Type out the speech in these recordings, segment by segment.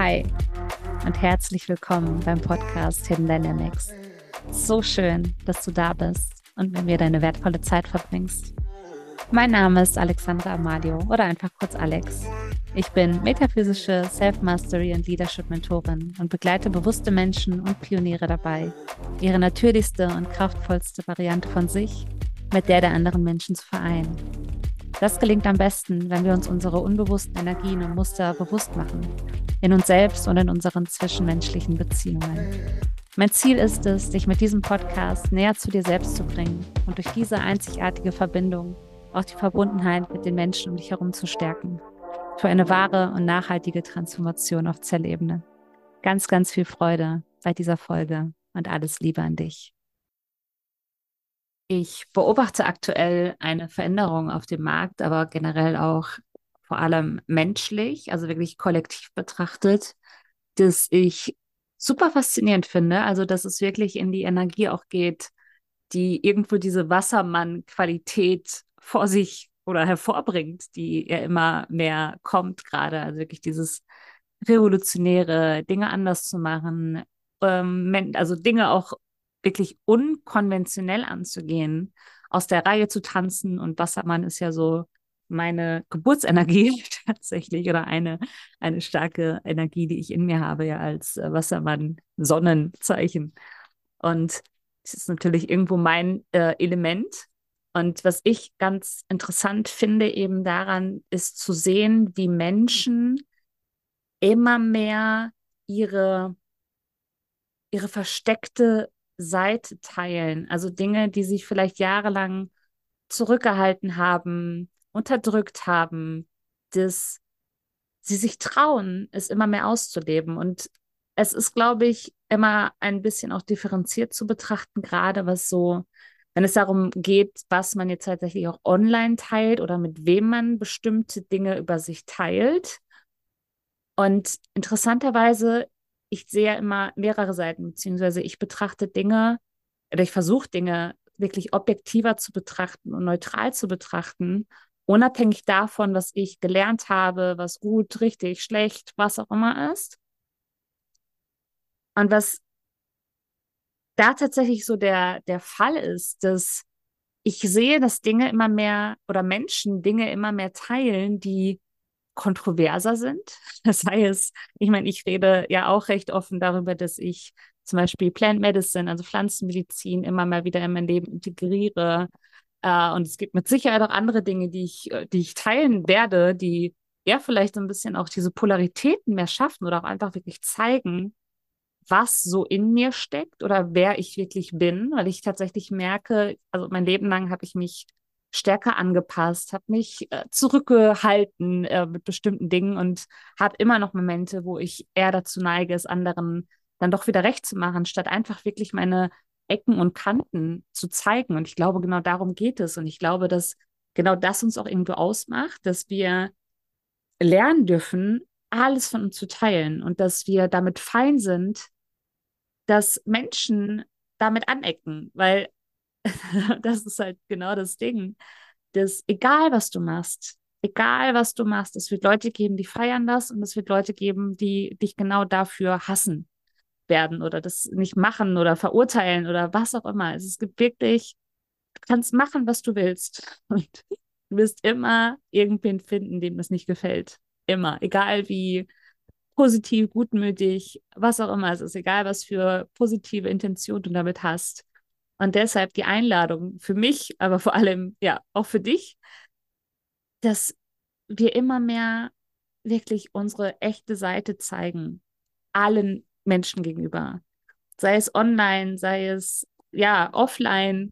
Hi und herzlich willkommen beim Podcast Hidden Dynamics. So schön, dass du da bist und mit mir deine wertvolle Zeit verbringst. Mein Name ist Alexandra Amalio oder einfach kurz Alex. Ich bin metaphysische Self-Mastery und Leadership-Mentorin und begleite bewusste Menschen und Pioniere dabei, ihre natürlichste und kraftvollste Variante von sich mit der der anderen Menschen zu vereinen. Das gelingt am besten, wenn wir uns unsere unbewussten Energien und Muster bewusst machen, in uns selbst und in unseren zwischenmenschlichen Beziehungen. Mein Ziel ist es, dich mit diesem Podcast näher zu dir selbst zu bringen und durch diese einzigartige Verbindung auch die Verbundenheit mit den Menschen um dich herum zu stärken. Für eine wahre und nachhaltige Transformation auf Zellebene. Ganz, ganz viel Freude bei dieser Folge und alles Liebe an dich. Ich beobachte aktuell eine Veränderung auf dem Markt, aber generell auch vor allem menschlich, also wirklich kollektiv betrachtet, dass ich super faszinierend finde. Also, dass es wirklich in die Energie auch geht, die irgendwo diese Wassermann-Qualität vor sich oder hervorbringt, die ja immer mehr kommt gerade. Also wirklich dieses Revolutionäre, Dinge anders zu machen, ähm, also Dinge auch wirklich unkonventionell anzugehen, aus der Reihe zu tanzen. Und Wassermann ist ja so meine Geburtsenergie tatsächlich oder eine, eine starke Energie, die ich in mir habe, ja als äh, Wassermann-Sonnenzeichen. Und es ist natürlich irgendwo mein äh, Element. Und was ich ganz interessant finde eben daran, ist zu sehen, wie Menschen immer mehr ihre, ihre versteckte Seite teilen. Also Dinge, die sich vielleicht jahrelang zurückgehalten haben, unterdrückt haben, dass sie sich trauen, es immer mehr auszuleben. Und es ist, glaube ich, immer ein bisschen auch differenziert zu betrachten, gerade was so, wenn es darum geht, was man jetzt tatsächlich auch online teilt oder mit wem man bestimmte Dinge über sich teilt. Und interessanterweise ich sehe immer mehrere Seiten, beziehungsweise ich betrachte Dinge oder ich versuche Dinge wirklich objektiver zu betrachten und neutral zu betrachten, unabhängig davon, was ich gelernt habe, was gut, richtig, schlecht, was auch immer ist. Und was da tatsächlich so der, der Fall ist, dass ich sehe, dass Dinge immer mehr oder Menschen Dinge immer mehr teilen, die kontroverser sind. Das heißt, ich meine, ich rede ja auch recht offen darüber, dass ich zum Beispiel Plant Medicine, also Pflanzenmedizin, immer mal wieder in mein Leben integriere. Äh, und es gibt mit Sicherheit auch andere Dinge, die ich, äh, die ich teilen werde, die ja vielleicht so ein bisschen auch diese Polaritäten mehr schaffen oder auch einfach wirklich zeigen, was so in mir steckt oder wer ich wirklich bin, weil ich tatsächlich merke, also mein Leben lang habe ich mich stärker angepasst, habe mich äh, zurückgehalten äh, mit bestimmten Dingen und habe immer noch Momente, wo ich eher dazu neige, es anderen dann doch wieder recht zu machen, statt einfach wirklich meine Ecken und Kanten zu zeigen. Und ich glaube, genau darum geht es. Und ich glaube, dass genau das uns auch irgendwo ausmacht, dass wir lernen dürfen, alles von uns zu teilen und dass wir damit fein sind, dass Menschen damit anecken, weil das ist halt genau das Ding. dass egal was du machst, egal was du machst, es wird Leute geben, die feiern das und es wird Leute geben, die dich genau dafür hassen werden oder das nicht machen oder verurteilen oder was auch immer. Also es gibt wirklich, du kannst machen, was du willst und du wirst immer irgendwen finden, dem das nicht gefällt. Immer, egal wie positiv, gutmütig, was auch immer es ist, egal was für positive Intention du damit hast. Und deshalb die Einladung für mich, aber vor allem ja auch für dich, dass wir immer mehr wirklich unsere echte Seite zeigen, allen Menschen gegenüber. Sei es online, sei es ja offline.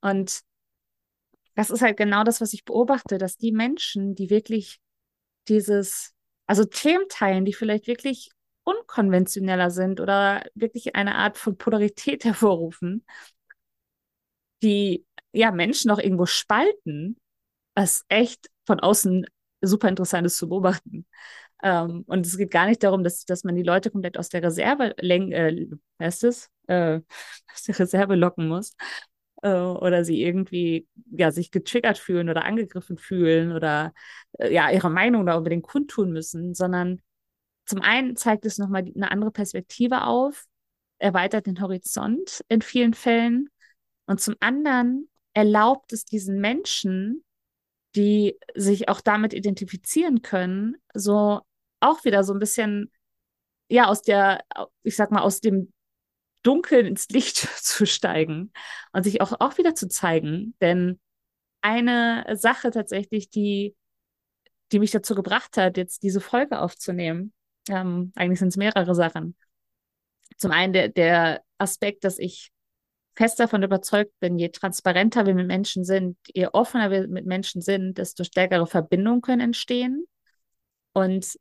Und das ist halt genau das, was ich beobachte, dass die Menschen, die wirklich dieses, also Themen teilen, die vielleicht wirklich unkonventioneller sind oder wirklich eine Art von Polarität hervorrufen, die ja Menschen auch irgendwo spalten, was echt von außen super interessant ist zu beobachten. Ähm, und es geht gar nicht darum, dass, dass man die Leute komplett aus der Reserve äh, heißt es, äh, aus der Reserve locken muss äh, oder sie irgendwie ja sich getriggert fühlen oder angegriffen fühlen oder äh, ja ihre Meinung da unbedingt kundtun müssen, sondern zum einen zeigt es nochmal eine andere Perspektive auf, erweitert den Horizont in vielen Fällen. Und zum anderen erlaubt es diesen Menschen, die sich auch damit identifizieren können, so auch wieder so ein bisschen, ja, aus der, ich sag mal, aus dem Dunkeln ins Licht zu steigen und sich auch, auch wieder zu zeigen. Denn eine Sache tatsächlich, die, die mich dazu gebracht hat, jetzt diese Folge aufzunehmen, ähm, eigentlich sind es mehrere Sachen. Zum einen der, der Aspekt, dass ich fest davon überzeugt bin, je transparenter wir mit Menschen sind, je offener wir mit Menschen sind, desto stärkere Verbindungen können entstehen. Und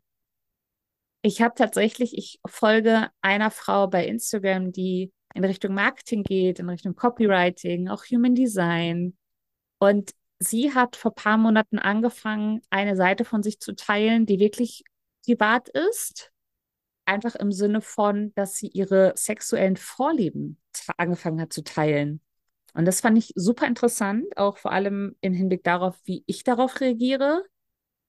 ich habe tatsächlich, ich folge einer Frau bei Instagram, die in Richtung Marketing geht, in Richtung Copywriting, auch Human Design. Und sie hat vor ein paar Monaten angefangen, eine Seite von sich zu teilen, die wirklich privat ist einfach im Sinne von, dass sie ihre sexuellen Vorlieben angefangen hat zu teilen. Und das fand ich super interessant, auch vor allem im Hinblick darauf, wie ich darauf reagiere.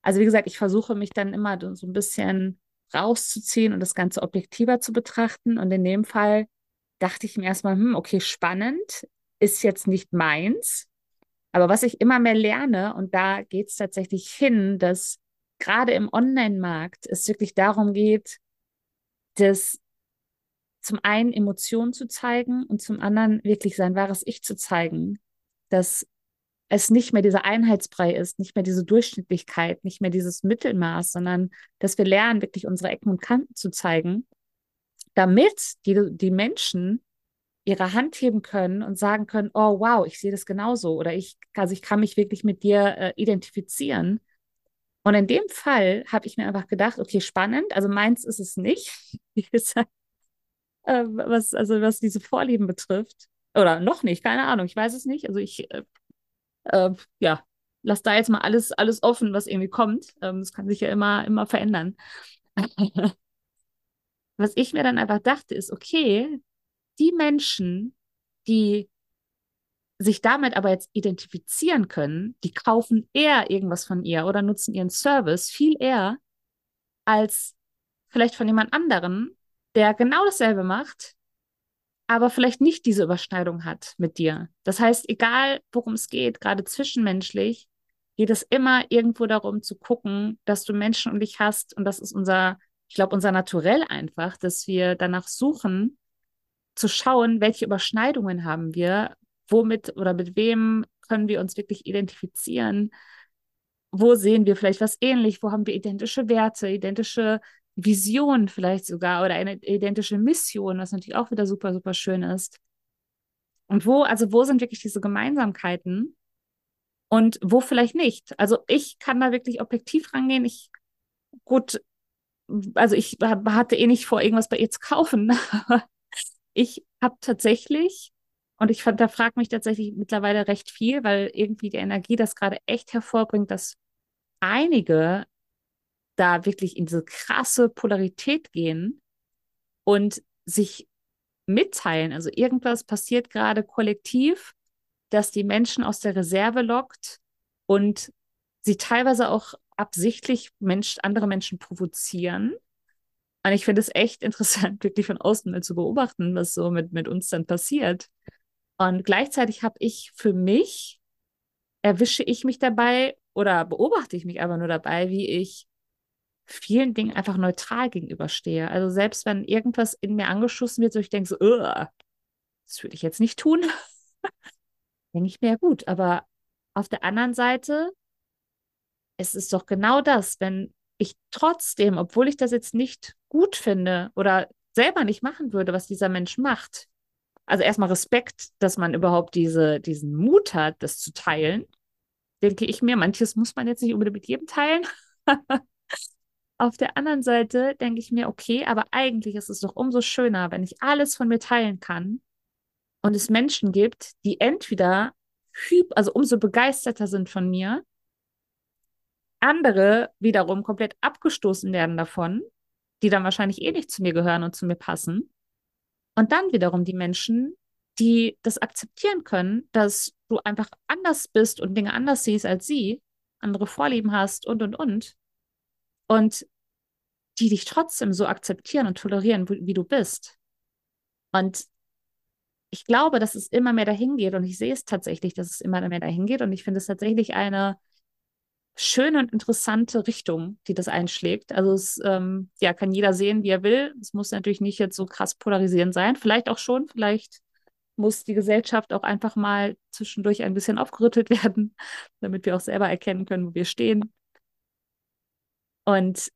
Also wie gesagt, ich versuche mich dann immer so ein bisschen rauszuziehen und das Ganze objektiver zu betrachten. Und in dem Fall dachte ich mir erstmal, hm, okay, spannend, ist jetzt nicht meins. Aber was ich immer mehr lerne, und da geht es tatsächlich hin, dass gerade im Online-Markt es wirklich darum geht, das zum einen Emotionen zu zeigen und zum anderen wirklich sein wahres Ich zu zeigen, dass es nicht mehr dieser Einheitsbrei ist, nicht mehr diese Durchschnittlichkeit, nicht mehr dieses Mittelmaß, sondern dass wir lernen, wirklich unsere Ecken und Kanten zu zeigen, damit die, die Menschen ihre Hand heben können und sagen können, oh wow, ich sehe das genauso oder ich, also ich kann mich wirklich mit dir äh, identifizieren. Und in dem Fall habe ich mir einfach gedacht, okay, spannend, also meins ist es nicht. äh, was, also was diese Vorlieben betrifft. Oder noch nicht, keine Ahnung, ich weiß es nicht. Also ich, äh, äh, ja, lass da jetzt mal alles, alles offen, was irgendwie kommt. Ähm, das kann sich ja immer, immer verändern. was ich mir dann einfach dachte, ist, okay, die Menschen, die sich damit aber jetzt identifizieren können, die kaufen eher irgendwas von ihr oder nutzen ihren Service viel eher als vielleicht von jemand anderen, der genau dasselbe macht, aber vielleicht nicht diese Überschneidung hat mit dir. Das heißt, egal worum es geht, gerade zwischenmenschlich, geht es immer irgendwo darum zu gucken, dass du Menschen um dich hast. Und das ist unser, ich glaube, unser Naturell einfach, dass wir danach suchen, zu schauen, welche Überschneidungen haben wir, womit oder mit wem können wir uns wirklich identifizieren, wo sehen wir vielleicht was ähnlich, wo haben wir identische Werte, identische Vision vielleicht sogar oder eine identische Mission, was natürlich auch wieder super, super schön ist. Und wo, also wo sind wirklich diese Gemeinsamkeiten und wo vielleicht nicht? Also ich kann da wirklich objektiv rangehen. Ich, gut, also ich hatte eh nicht vor, irgendwas bei ihr zu kaufen. ich habe tatsächlich, und ich da fragt mich tatsächlich mittlerweile recht viel, weil irgendwie die Energie das gerade echt hervorbringt, dass einige da wirklich in diese krasse Polarität gehen und sich mitteilen. Also irgendwas passiert gerade kollektiv, das die Menschen aus der Reserve lockt und sie teilweise auch absichtlich Mensch, andere Menschen provozieren. Und ich finde es echt interessant, wirklich von außen mal zu beobachten, was so mit, mit uns dann passiert. Und gleichzeitig habe ich für mich, erwische ich mich dabei oder beobachte ich mich aber nur dabei, wie ich vielen Dingen einfach neutral gegenüberstehe. Also selbst wenn irgendwas in mir angeschossen wird, so ich denke so, das würde ich jetzt nicht tun, denke ich mir ja gut. Aber auf der anderen Seite, es ist doch genau das, wenn ich trotzdem, obwohl ich das jetzt nicht gut finde oder selber nicht machen würde, was dieser Mensch macht, also erstmal Respekt, dass man überhaupt diese, diesen Mut hat, das zu teilen, denke ich mir, manches muss man jetzt nicht unbedingt mit jedem teilen. Auf der anderen Seite denke ich mir, okay, aber eigentlich ist es doch umso schöner, wenn ich alles von mir teilen kann und es Menschen gibt, die entweder also umso begeisterter sind von mir, andere wiederum komplett abgestoßen werden davon, die dann wahrscheinlich eh nicht zu mir gehören und zu mir passen. Und dann wiederum die Menschen, die das akzeptieren können, dass du einfach anders bist und Dinge anders siehst als sie, andere Vorlieben hast und, und, und. Und die dich trotzdem so akzeptieren und tolerieren, wie, wie du bist. Und ich glaube, dass es immer mehr dahin geht und ich sehe es tatsächlich, dass es immer mehr dahin geht und ich finde es tatsächlich eine schöne und interessante Richtung, die das einschlägt. Also es ähm, ja, kann jeder sehen, wie er will. Es muss natürlich nicht jetzt so krass polarisierend sein. Vielleicht auch schon, vielleicht muss die Gesellschaft auch einfach mal zwischendurch ein bisschen aufgerüttelt werden, damit wir auch selber erkennen können, wo wir stehen. Und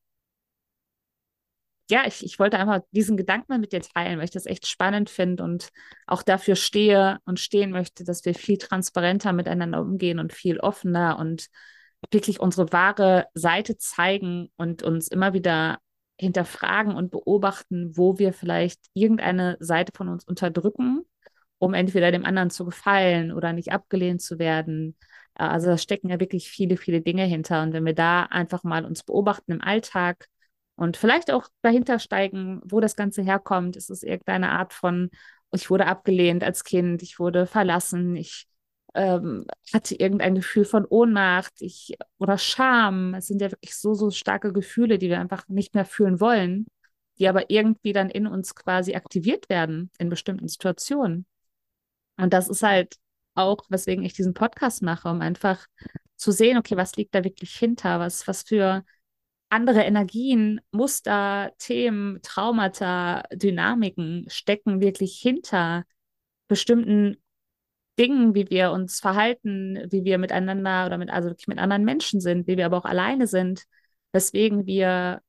ja, ich, ich wollte einfach diesen Gedanken mal mit dir teilen, weil ich das echt spannend finde und auch dafür stehe und stehen möchte, dass wir viel transparenter miteinander umgehen und viel offener und wirklich unsere wahre Seite zeigen und uns immer wieder hinterfragen und beobachten, wo wir vielleicht irgendeine Seite von uns unterdrücken, um entweder dem anderen zu gefallen oder nicht abgelehnt zu werden. Also da stecken ja wirklich viele, viele Dinge hinter. Und wenn wir da einfach mal uns beobachten im Alltag, und vielleicht auch dahinter steigen, wo das Ganze herkommt. Ist es irgendeine Art von, ich wurde abgelehnt als Kind, ich wurde verlassen, ich ähm, hatte irgendein Gefühl von Ohnmacht ich, oder Scham. Es sind ja wirklich so, so starke Gefühle, die wir einfach nicht mehr fühlen wollen, die aber irgendwie dann in uns quasi aktiviert werden in bestimmten Situationen. Und das ist halt auch, weswegen ich diesen Podcast mache, um einfach zu sehen, okay, was liegt da wirklich hinter? Was, was für andere Energien, Muster, Themen, Traumata, Dynamiken stecken wirklich hinter bestimmten Dingen, wie wir uns verhalten, wie wir miteinander oder mit, also wirklich mit anderen Menschen sind, wie wir aber auch alleine sind, weswegen wir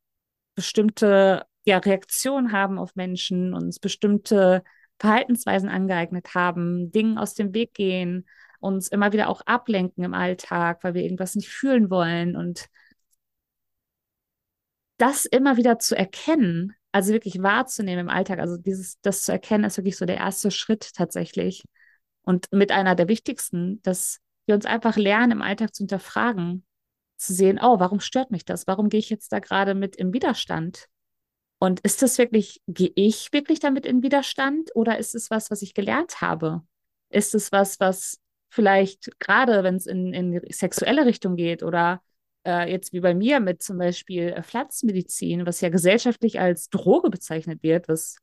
bestimmte ja, Reaktionen haben auf Menschen, uns bestimmte Verhaltensweisen angeeignet haben, Dingen aus dem Weg gehen, uns immer wieder auch ablenken im Alltag, weil wir irgendwas nicht fühlen wollen und das immer wieder zu erkennen, also wirklich wahrzunehmen im Alltag, also dieses, das zu erkennen, ist wirklich so der erste Schritt tatsächlich. Und mit einer der wichtigsten, dass wir uns einfach lernen, im Alltag zu hinterfragen, zu sehen, oh, warum stört mich das? Warum gehe ich jetzt da gerade mit im Widerstand? Und ist das wirklich, gehe ich wirklich damit in Widerstand oder ist es was, was ich gelernt habe? Ist es was, was vielleicht gerade, wenn es in, in sexuelle Richtung geht oder äh, jetzt wie bei mir mit zum Beispiel äh, Pflanzenmedizin, was ja gesellschaftlich als Droge bezeichnet wird, was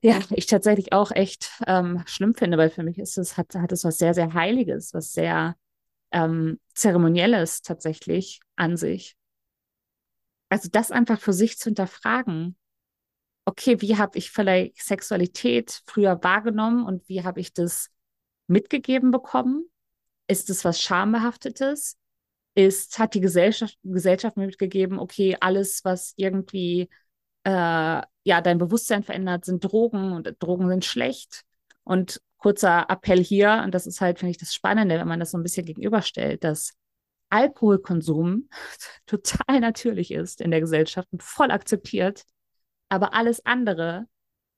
ja ich tatsächlich auch echt ähm, schlimm finde, weil für mich ist es, hat, hat es was sehr, sehr Heiliges, was sehr ähm, Zeremonielles tatsächlich an sich. Also das einfach für sich zu hinterfragen. Okay, wie habe ich vielleicht Sexualität früher wahrgenommen und wie habe ich das mitgegeben bekommen? Ist es was Schambehaftetes? ist, hat die Gesellschaft, Gesellschaft mitgegeben, okay, alles, was irgendwie äh, ja dein Bewusstsein verändert, sind Drogen und Drogen sind schlecht. Und kurzer Appell hier, und das ist halt, finde ich, das Spannende, wenn man das so ein bisschen gegenüberstellt, dass Alkoholkonsum total natürlich ist in der Gesellschaft und voll akzeptiert, aber alles andere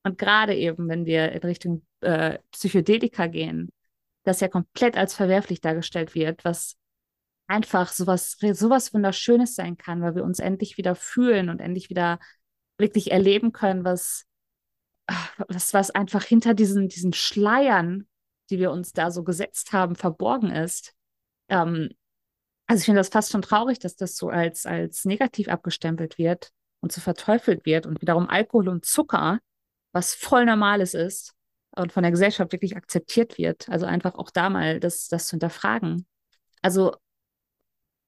und gerade eben, wenn wir in Richtung äh, Psychedelika gehen, das ja komplett als verwerflich dargestellt wird, was einfach sowas, sowas Wunderschönes sein kann, weil wir uns endlich wieder fühlen und endlich wieder wirklich erleben können, was, was, was einfach hinter diesen, diesen Schleiern, die wir uns da so gesetzt haben, verborgen ist. Ähm, also ich finde das fast schon traurig, dass das so als, als negativ abgestempelt wird und so verteufelt wird und wiederum Alkohol und Zucker, was voll Normales ist und von der Gesellschaft wirklich akzeptiert wird. Also einfach auch da mal das, das zu hinterfragen. Also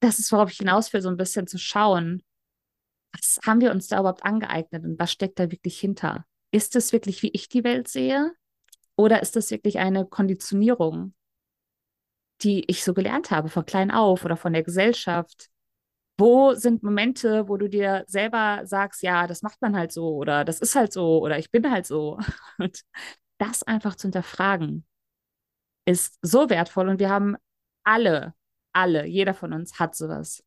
das ist, worauf ich hinaus will, so ein bisschen zu schauen, was haben wir uns da überhaupt angeeignet und was steckt da wirklich hinter? Ist es wirklich, wie ich die Welt sehe? Oder ist das wirklich eine Konditionierung, die ich so gelernt habe, von klein auf oder von der Gesellschaft? Wo sind Momente, wo du dir selber sagst, ja, das macht man halt so oder das ist halt so oder ich bin halt so? Und das einfach zu hinterfragen, ist so wertvoll und wir haben alle alle, jeder von uns hat sowas.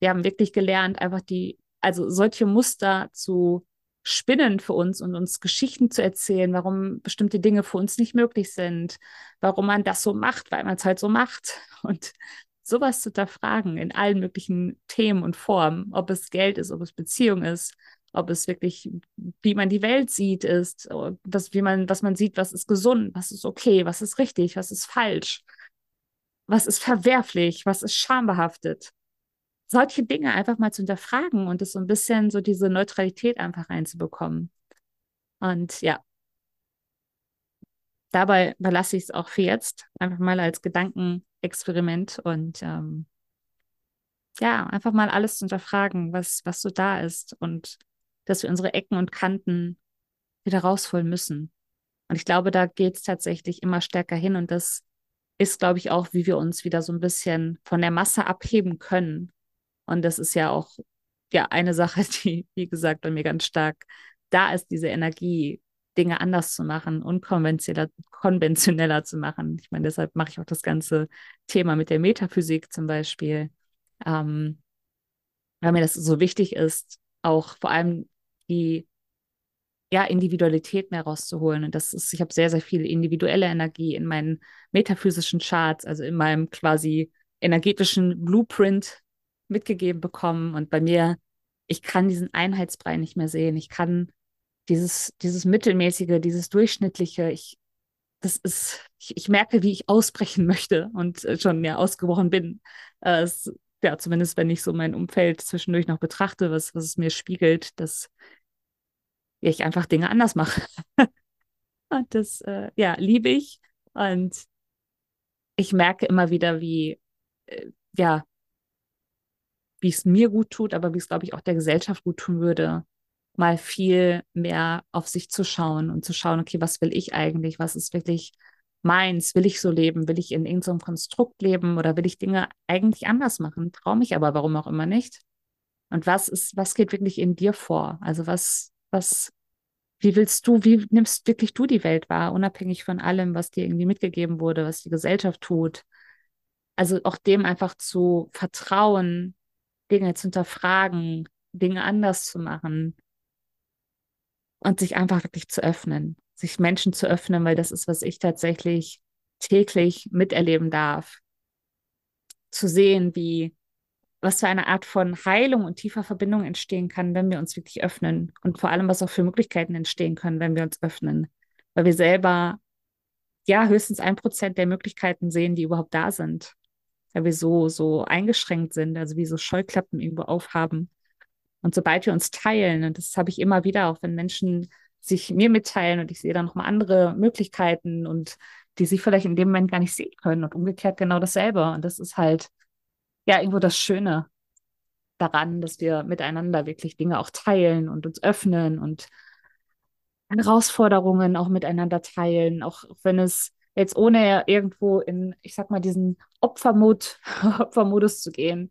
Wir haben wirklich gelernt, einfach die, also solche Muster zu spinnen für uns und uns Geschichten zu erzählen, warum bestimmte Dinge für uns nicht möglich sind, warum man das so macht, weil man es halt so macht. Und sowas zu hinterfragen in allen möglichen Themen und Formen, ob es Geld ist, ob es Beziehung ist, ob es wirklich, wie man die Welt sieht, ist, das, wie man, was man sieht, was ist gesund, was ist okay, was ist richtig, was ist falsch was ist verwerflich, was ist schambehaftet. Solche Dinge einfach mal zu hinterfragen und es so ein bisschen so diese Neutralität einfach reinzubekommen. Und ja, dabei überlasse ich es auch für jetzt einfach mal als Gedankenexperiment und ähm, ja, einfach mal alles zu hinterfragen, was, was so da ist und dass wir unsere Ecken und Kanten wieder rausholen müssen. Und ich glaube, da geht es tatsächlich immer stärker hin und das ist, glaube ich, auch, wie wir uns wieder so ein bisschen von der Masse abheben können. Und das ist ja auch ja eine Sache, die, wie gesagt, bei mir ganz stark da ist, diese Energie, Dinge anders zu machen, unkonventioneller konventioneller zu machen. Ich meine, deshalb mache ich auch das ganze Thema mit der Metaphysik zum Beispiel, ähm, weil mir das so wichtig ist, auch vor allem die ja, Individualität mehr rauszuholen. Und das ist, ich habe sehr, sehr viel individuelle Energie in meinen metaphysischen Charts, also in meinem quasi energetischen Blueprint mitgegeben bekommen. Und bei mir, ich kann diesen Einheitsbrei nicht mehr sehen. Ich kann dieses, dieses Mittelmäßige, dieses Durchschnittliche, ich, das ist, ich, ich merke, wie ich ausbrechen möchte und äh, schon ja ausgebrochen bin. Äh, es, ja, zumindest wenn ich so mein Umfeld zwischendurch noch betrachte, was, was es mir spiegelt, dass ich einfach Dinge anders mache. und das, äh, ja, liebe ich. Und ich merke immer wieder, wie, äh, ja, wie es mir gut tut, aber wie es, glaube ich, auch der Gesellschaft gut tun würde, mal viel mehr auf sich zu schauen und zu schauen, okay, was will ich eigentlich? Was ist wirklich meins? Will ich so leben? Will ich in irgendeinem Konstrukt leben oder will ich Dinge eigentlich anders machen? Traue mich aber, warum auch immer nicht? Und was ist, was geht wirklich in dir vor? Also was, was, wie willst du, wie nimmst wirklich du die Welt wahr, unabhängig von allem, was dir irgendwie mitgegeben wurde, was die Gesellschaft tut? Also auch dem einfach zu vertrauen, Dinge zu hinterfragen, Dinge anders zu machen, und sich einfach wirklich zu öffnen, sich Menschen zu öffnen, weil das ist, was ich tatsächlich täglich miterleben darf. Zu sehen, wie, was für eine Art von Heilung und tiefer Verbindung entstehen kann, wenn wir uns wirklich öffnen. Und vor allem, was auch für Möglichkeiten entstehen können, wenn wir uns öffnen. Weil wir selber, ja, höchstens ein Prozent der Möglichkeiten sehen, die überhaupt da sind. Weil wir so, so eingeschränkt sind, also wie so Scheuklappen irgendwo aufhaben. Und sobald wir uns teilen, und das habe ich immer wieder, auch wenn Menschen sich mir mitteilen und ich sehe dann nochmal andere Möglichkeiten und die sie vielleicht in dem Moment gar nicht sehen können und umgekehrt genau dasselbe. Und das ist halt ja irgendwo das Schöne daran, dass wir miteinander wirklich Dinge auch teilen und uns öffnen und Herausforderungen auch miteinander teilen, auch wenn es jetzt ohne irgendwo in, ich sag mal, diesen Opfermod, Opfermodus zu gehen,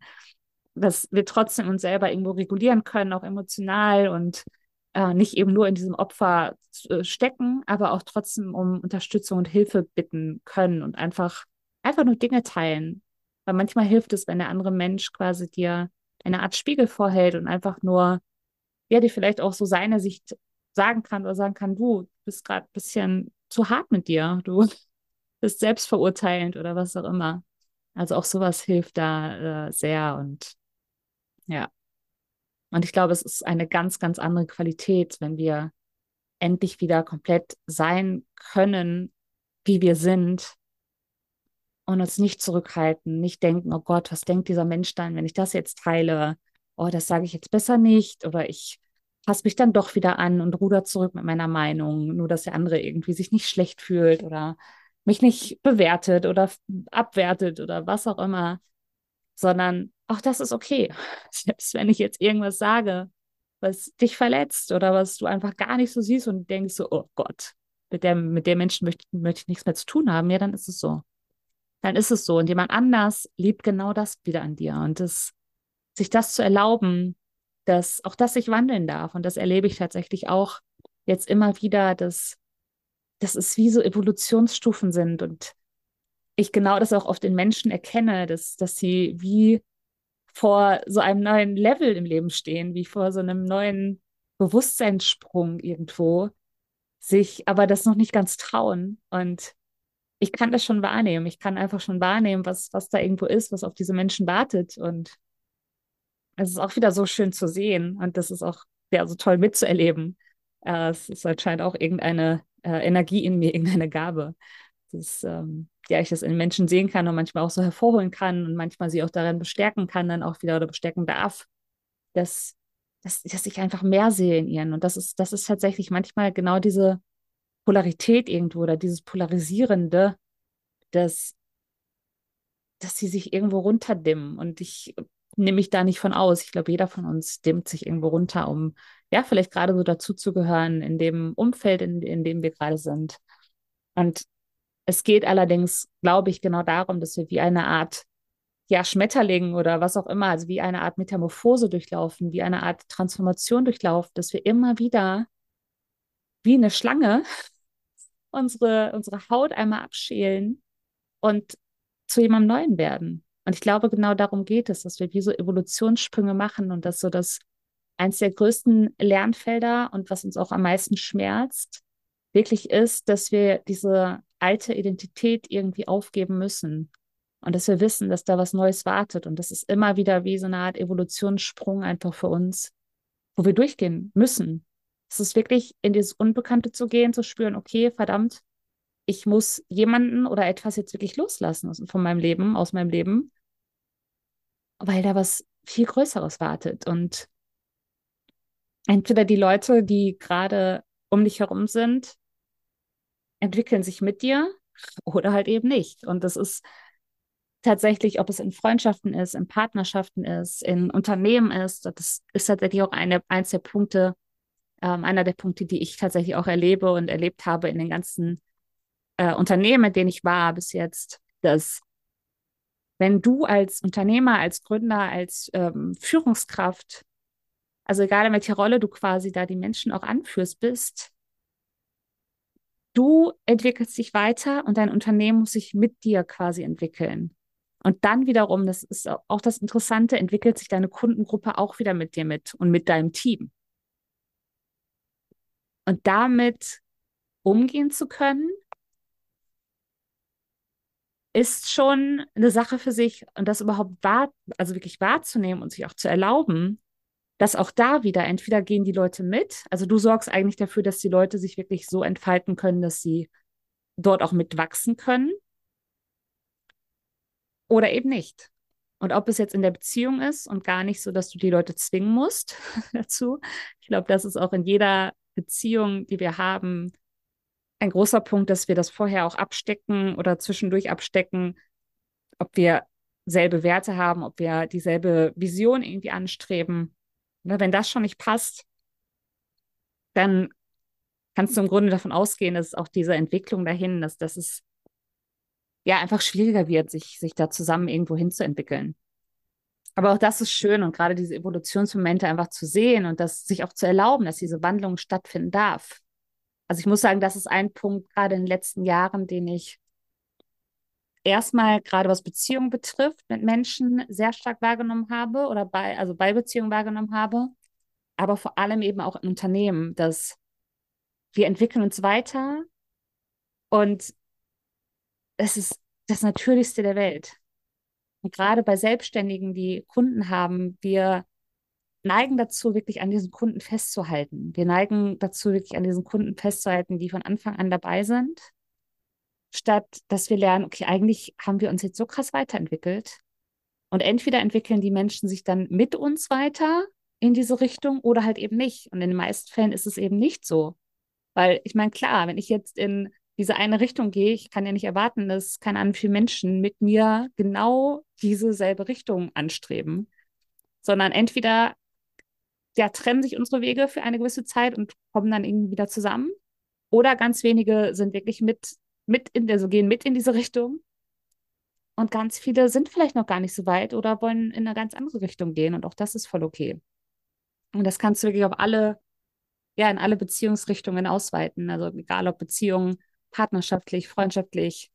dass wir trotzdem uns selber irgendwo regulieren können, auch emotional und äh, nicht eben nur in diesem Opfer äh, stecken, aber auch trotzdem um Unterstützung und Hilfe bitten können und einfach, einfach nur Dinge teilen. Weil manchmal hilft es, wenn der andere Mensch quasi dir eine Art Spiegel vorhält und einfach nur, ja, dir vielleicht auch so seine Sicht sagen kann oder sagen kann, du bist gerade ein bisschen zu hart mit dir, du bist selbstverurteilend oder was auch immer. Also auch sowas hilft da äh, sehr und ja. Und ich glaube, es ist eine ganz, ganz andere Qualität, wenn wir endlich wieder komplett sein können, wie wir sind und uns nicht zurückhalten, nicht denken, oh Gott, was denkt dieser Mensch dann, wenn ich das jetzt teile? Oh, das sage ich jetzt besser nicht oder ich passe mich dann doch wieder an und ruder zurück mit meiner Meinung, nur dass der andere irgendwie sich nicht schlecht fühlt oder mich nicht bewertet oder abwertet oder was auch immer, sondern auch das ist okay. Selbst wenn ich jetzt irgendwas sage, was dich verletzt oder was du einfach gar nicht so siehst und denkst so, oh Gott, mit der, mit der Menschen möchte, möchte ich nichts mehr zu tun haben, ja, dann ist es so. Dann ist es so. Und jemand anders liebt genau das wieder an dir. Und das, sich das zu erlauben, dass auch das sich wandeln darf. Und das erlebe ich tatsächlich auch jetzt immer wieder, dass, dass es wie so Evolutionsstufen sind und ich genau das auch oft in Menschen erkenne, dass, dass sie wie vor so einem neuen Level im Leben stehen, wie vor so einem neuen Bewusstseinssprung irgendwo, sich aber das noch nicht ganz trauen. Und ich kann das schon wahrnehmen. Ich kann einfach schon wahrnehmen, was, was da irgendwo ist, was auf diese Menschen wartet. Und es ist auch wieder so schön zu sehen. Und das ist auch ja, so toll mitzuerleben. Äh, es ist anscheinend auch irgendeine äh, Energie in mir, irgendeine Gabe. dass ähm, ja, ich das in Menschen sehen kann und manchmal auch so hervorholen kann und manchmal sie auch darin bestärken kann, dann auch wieder oder bestärken darf, dass, dass, dass ich einfach mehr sehe in ihnen. Und das ist, das ist tatsächlich manchmal genau diese Polarität irgendwo oder dieses Polarisierende, dass, dass sie sich irgendwo runterdimmen. Und ich nehme mich da nicht von aus. Ich glaube, jeder von uns dimmt sich irgendwo runter, um ja, vielleicht gerade so dazuzugehören in dem Umfeld, in, in dem wir gerade sind. Und es geht allerdings, glaube ich, genau darum, dass wir wie eine Art ja, Schmetterling oder was auch immer, also wie eine Art Metamorphose durchlaufen, wie eine Art Transformation durchlaufen, dass wir immer wieder wie eine Schlange unsere, unsere Haut einmal abschälen und zu jemandem Neuen werden. Und ich glaube, genau darum geht es, dass wir wie so Evolutionssprünge machen und dass so das eins der größten Lernfelder und was uns auch am meisten schmerzt, wirklich ist, dass wir diese alte Identität irgendwie aufgeben müssen und dass wir wissen, dass da was Neues wartet und das ist immer wieder wie so eine Art Evolutionssprung einfach für uns, wo wir durchgehen müssen. Es ist wirklich in dieses Unbekannte zu gehen, zu spüren, okay, verdammt, ich muss jemanden oder etwas jetzt wirklich loslassen von meinem Leben, aus meinem Leben, weil da was viel Größeres wartet. Und entweder die Leute, die gerade um dich herum sind, entwickeln sich mit dir oder halt eben nicht. Und das ist tatsächlich, ob es in Freundschaften ist, in Partnerschaften ist, in Unternehmen ist, das ist tatsächlich auch eine, eins der Punkte, ähm, einer der Punkte, die ich tatsächlich auch erlebe und erlebt habe in den ganzen äh, Unternehmen, in denen ich war bis jetzt, dass wenn du als Unternehmer, als Gründer, als ähm, Führungskraft, also egal in welcher Rolle du quasi da die Menschen auch anführst bist, du entwickelst dich weiter und dein Unternehmen muss sich mit dir quasi entwickeln. Und dann wiederum, das ist auch das Interessante, entwickelt sich deine Kundengruppe auch wieder mit dir mit und mit deinem Team. Und damit umgehen zu können, ist schon eine Sache für sich und das überhaupt wahr, also wirklich wahrzunehmen und sich auch zu erlauben, dass auch da wieder entweder gehen die Leute mit, also du sorgst eigentlich dafür, dass die Leute sich wirklich so entfalten können, dass sie dort auch mitwachsen können oder eben nicht. Und ob es jetzt in der Beziehung ist und gar nicht so, dass du die Leute zwingen musst dazu. Ich glaube, das ist auch in jeder Beziehung, die wir haben, ein großer Punkt, dass wir das vorher auch abstecken oder zwischendurch abstecken, ob wir selbe Werte haben, ob wir dieselbe Vision irgendwie anstreben. Wenn das schon nicht passt, dann kannst du im Grunde davon ausgehen, dass auch diese Entwicklung dahin, dass, dass es ja einfach schwieriger wird, sich, sich da zusammen irgendwo hinzuentwickeln. Aber auch das ist schön und gerade diese Evolutionsmomente einfach zu sehen und das sich auch zu erlauben, dass diese Wandlung stattfinden darf. Also ich muss sagen, das ist ein Punkt gerade in den letzten Jahren, den ich erstmal gerade was Beziehungen betrifft mit Menschen sehr stark wahrgenommen habe oder bei, also bei Beziehungen wahrgenommen habe, aber vor allem eben auch in Unternehmen, dass wir entwickeln uns weiter und es ist das Natürlichste der Welt. Und gerade bei Selbstständigen, die Kunden haben, wir neigen dazu, wirklich an diesen Kunden festzuhalten. Wir neigen dazu, wirklich an diesen Kunden festzuhalten, die von Anfang an dabei sind, statt dass wir lernen, okay, eigentlich haben wir uns jetzt so krass weiterentwickelt. Und entweder entwickeln die Menschen sich dann mit uns weiter in diese Richtung oder halt eben nicht. Und in den meisten Fällen ist es eben nicht so. Weil ich meine, klar, wenn ich jetzt in diese eine Richtung gehe, ich kann ja nicht erwarten, dass keine Ahnung, viele Menschen mit mir genau diese selbe Richtung anstreben, sondern entweder ja, trennen sich unsere Wege für eine gewisse Zeit und kommen dann irgendwie wieder zusammen. Oder ganz wenige sind wirklich mit, mit in der, so gehen mit in diese Richtung. Und ganz viele sind vielleicht noch gar nicht so weit oder wollen in eine ganz andere Richtung gehen. Und auch das ist voll okay. Und das kannst du wirklich auf alle, ja, in alle Beziehungsrichtungen ausweiten. Also egal ob Beziehungen partnerschaftlich, freundschaftlich,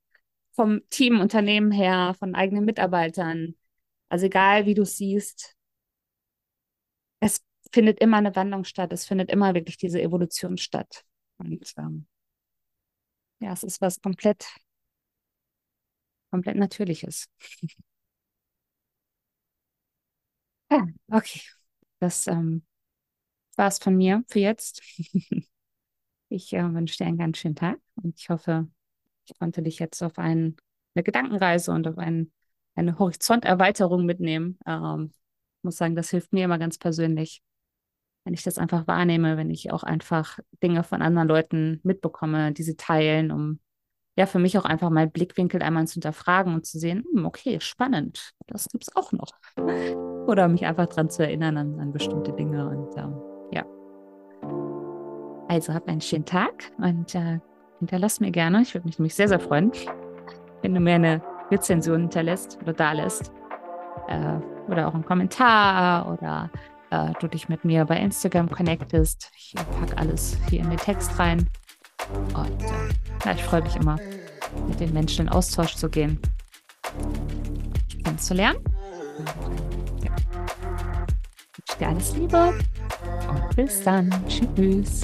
vom Team, Unternehmen her, von eigenen Mitarbeitern. Also egal wie du siehst, es findet immer eine Wandlung statt. Es findet immer wirklich diese Evolution statt. Und ähm, ja, es ist was komplett, komplett Natürliches. ja, okay. Das ähm, es von mir für jetzt. Ich äh, wünsche dir einen ganz schönen Tag und ich hoffe, ich konnte dich jetzt auf ein, eine Gedankenreise und auf ein, eine Horizonterweiterung mitnehmen. Ähm, muss sagen, das hilft mir immer ganz persönlich, wenn ich das einfach wahrnehme, wenn ich auch einfach Dinge von anderen Leuten mitbekomme, die sie teilen, um ja für mich auch einfach mal Blickwinkel einmal zu hinterfragen und zu sehen, hm, okay, spannend, das gibt es auch noch. Oder mich einfach daran zu erinnern an, an bestimmte Dinge und ähm, ja. Also habt einen schönen Tag und äh, hinterlass mir gerne, ich würde mich nämlich sehr, sehr freuen, wenn du mir eine Rezension hinterlässt oder da lässt. Äh, oder auch einen Kommentar oder äh, du dich mit mir bei Instagram connectest. Ich packe alles hier in den Text rein. Und äh, ja, ich freue mich immer, mit den Menschen in Austausch zu gehen, kennenzulernen. Ja. Ich wünsche dir alles Liebe und bis dann. Tschüss.